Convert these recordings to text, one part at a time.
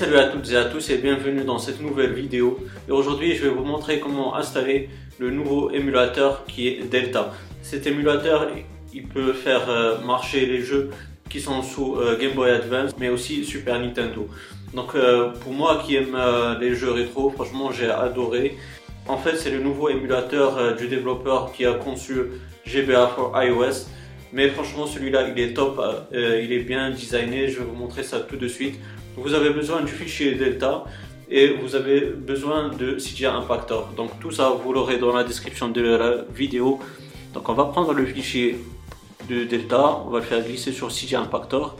salut à toutes et à tous et bienvenue dans cette nouvelle vidéo. Et aujourd'hui je vais vous montrer comment installer le nouveau émulateur qui est Delta. Cet émulateur il peut faire euh, marcher les jeux qui sont sous euh, Game Boy Advance mais aussi Super Nintendo. Donc euh, pour moi qui aime les jeux rétro, franchement j'ai adoré. En fait c'est le nouveau émulateur du développeur qui a conçu GBA pour iOS. Mais franchement celui-là il est top, il est bien designé, je vais vous montrer ça tout de suite. Vous avez besoin du fichier Delta et vous avez besoin de CGI Impactor. Donc tout ça vous l'aurez dans la description de la vidéo. Donc on va prendre le fichier de Delta, on va le faire glisser sur CGI Impactor.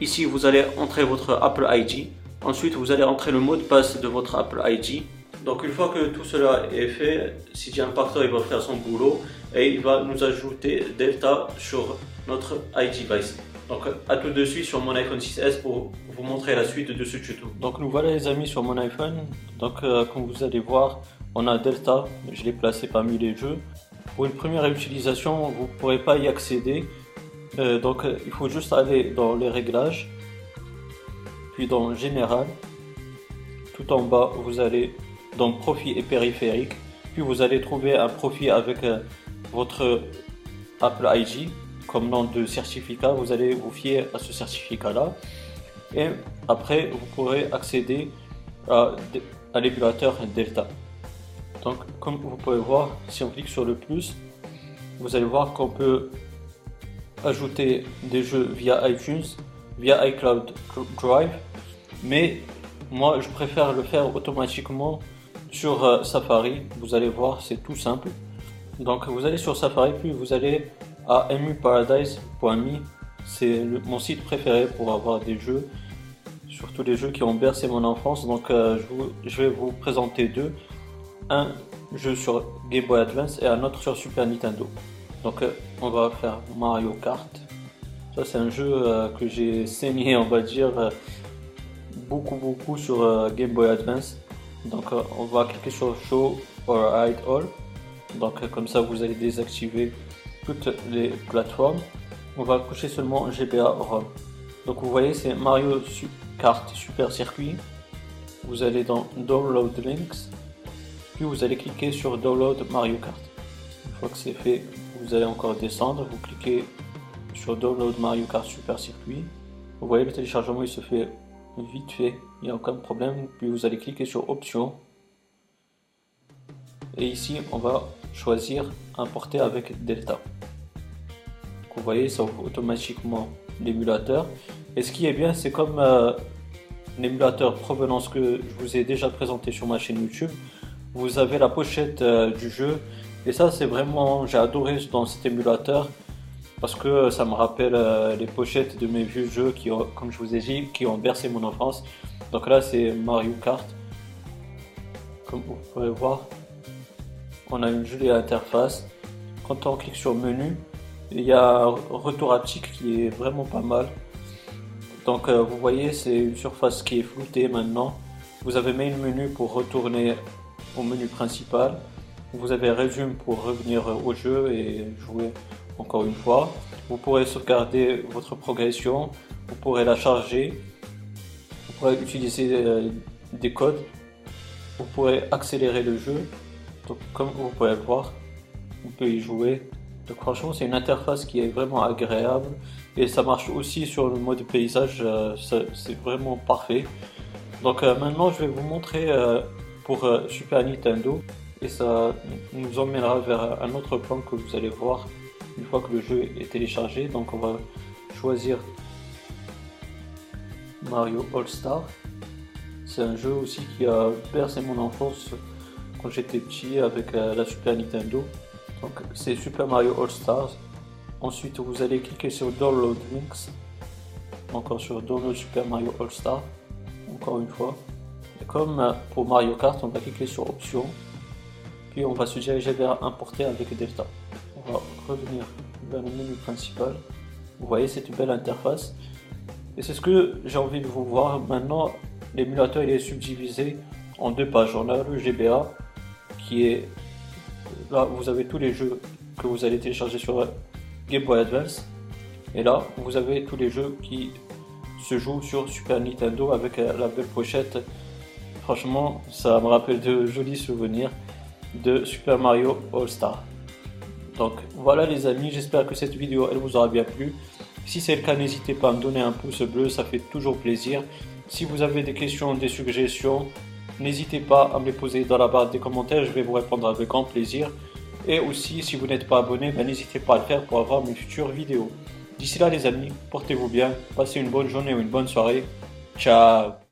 Ici vous allez entrer votre Apple ID. Ensuite vous allez entrer le mot de passe de votre Apple ID. Donc une fois que tout cela est fait, CGI Impactor il va faire son boulot et il va nous ajouter Delta sur notre iDevice. Donc à tout de suite sur mon iPhone 6S pour vous montrer la suite de ce tuto. Donc nous voilà les amis sur mon iPhone. Donc euh, comme vous allez voir, on a Delta, je l'ai placé parmi les jeux. Pour une première utilisation, vous ne pourrez pas y accéder. Euh, donc euh, il faut juste aller dans les réglages, puis dans Général. Tout en bas, vous allez dans Profil et périphérique. Puis vous allez trouver un profil avec votre Apple ID comme nom de certificat, vous allez vous fier à ce certificat-là. Et après, vous pourrez accéder à, à l'émulateur Delta. Donc, comme vous pouvez voir, si on clique sur le plus, vous allez voir qu'on peut ajouter des jeux via iTunes, via iCloud Drive, mais moi je préfère le faire automatiquement sur euh, Safari. Vous allez voir, c'est tout simple. Donc vous allez sur Safari, puis vous allez à emuparadise.me. C'est mon site préféré pour avoir des jeux, surtout des jeux qui ont bercé mon enfance. Donc euh, je, vais vous présenter deux. Un jeu sur Game Boy Advance et un autre sur Super Nintendo. Donc euh, on va faire Mario Kart. Ça c'est un jeu euh, que j'ai saigné on va dire beaucoup beaucoup sur Game Boy Advance. Donc on va cliquer sur Show or Hide All. Donc comme ça vous allez désactiver toutes les plateformes. On va cocher seulement GBA ROM. Donc vous voyez c'est Mario Kart Super Circuit. Vous allez dans Download Links. Puis vous allez cliquer sur Download Mario Kart. Une fois que c'est fait, vous allez encore descendre. Vous cliquez sur Download Mario Kart Super Circuit. Vous voyez le téléchargement il se fait vite fait, il n'y a aucun problème. Puis vous allez cliquer sur Options. Et ici on va choisir importer avec Delta. vous voyez, ça ouvre automatiquement l'émulateur. Et ce qui est bien, c'est comme euh, l'émulateur provenance que je vous ai déjà présenté sur ma chaîne YouTube. Vous avez la pochette euh, du jeu. Et ça, c'est vraiment, j'ai adoré dans cet émulateur parce que ça me rappelle euh, les pochettes de mes vieux jeux qui comme je vous ai dit, qui ont bercé mon enfance. Donc là, c'est Mario Kart. Comme vous pouvez voir, on a une jolie interface. Quand on clique sur menu, il y a retour haptique qui est vraiment pas mal. Donc euh, vous voyez, c'est une surface qui est floutée maintenant. Vous avez main menu pour retourner au menu principal. Vous avez résume pour revenir au jeu et jouer encore une fois. Vous pourrez sauvegarder votre progression. Vous pourrez la charger. Vous pourrez utiliser euh, des codes. Vous pourrez accélérer le jeu. Donc comme vous pouvez le voir, on peut y jouer. Donc franchement c'est une interface qui est vraiment agréable et ça marche aussi sur le mode paysage, euh, c'est vraiment parfait. Donc euh, maintenant je vais vous montrer euh, pour Super Nintendo et ça nous emmènera vers un autre plan que vous allez voir une fois que le jeu est téléchargé. Donc on va choisir Mario All Star. C'est un jeu aussi qui a bercé mon enfance quand j'étais petit avec euh, la Super Nintendo. Donc c'est Super Mario All Stars. Ensuite vous allez cliquer sur Download Links. Encore sur Download Super Mario All Stars. Encore une fois. Et comme euh, pour Mario Kart, on va cliquer sur Options. Puis on va se diriger vers Importer avec Delta. On va revenir vers le menu principal. Vous voyez cette belle interface. Et c'est ce que j'ai envie de vous voir. Maintenant, l'émulateur il est subdivisé en deux pages. On a le GBA qui est là vous avez tous les jeux que vous allez télécharger sur Game Boy Advance et là vous avez tous les jeux qui se joue sur Super Nintendo avec euh, la belle pochette. Franchement, ça me rappelle de jolis souvenirs de Super Mario All Star. Donc voilà les amis, j'espère que cette vidéo elle vous aura bien plu. Si c'est le cas, n'hésitez pas à me donner un pouce bleu, ça fait toujours plaisir. Si vous avez des questions, des suggestions, n'hésitez pas à me les poser dans la barre des commentaires, je vais vous répondre avec grand plaisir. Et aussi, si vous n'êtes pas abonné, ben, n'hésitez pas à le faire pour avoir mes futures vidéos. D'ici là les amis, portez-vous bien, passez une bonne journée ou une bonne soirée. Ciao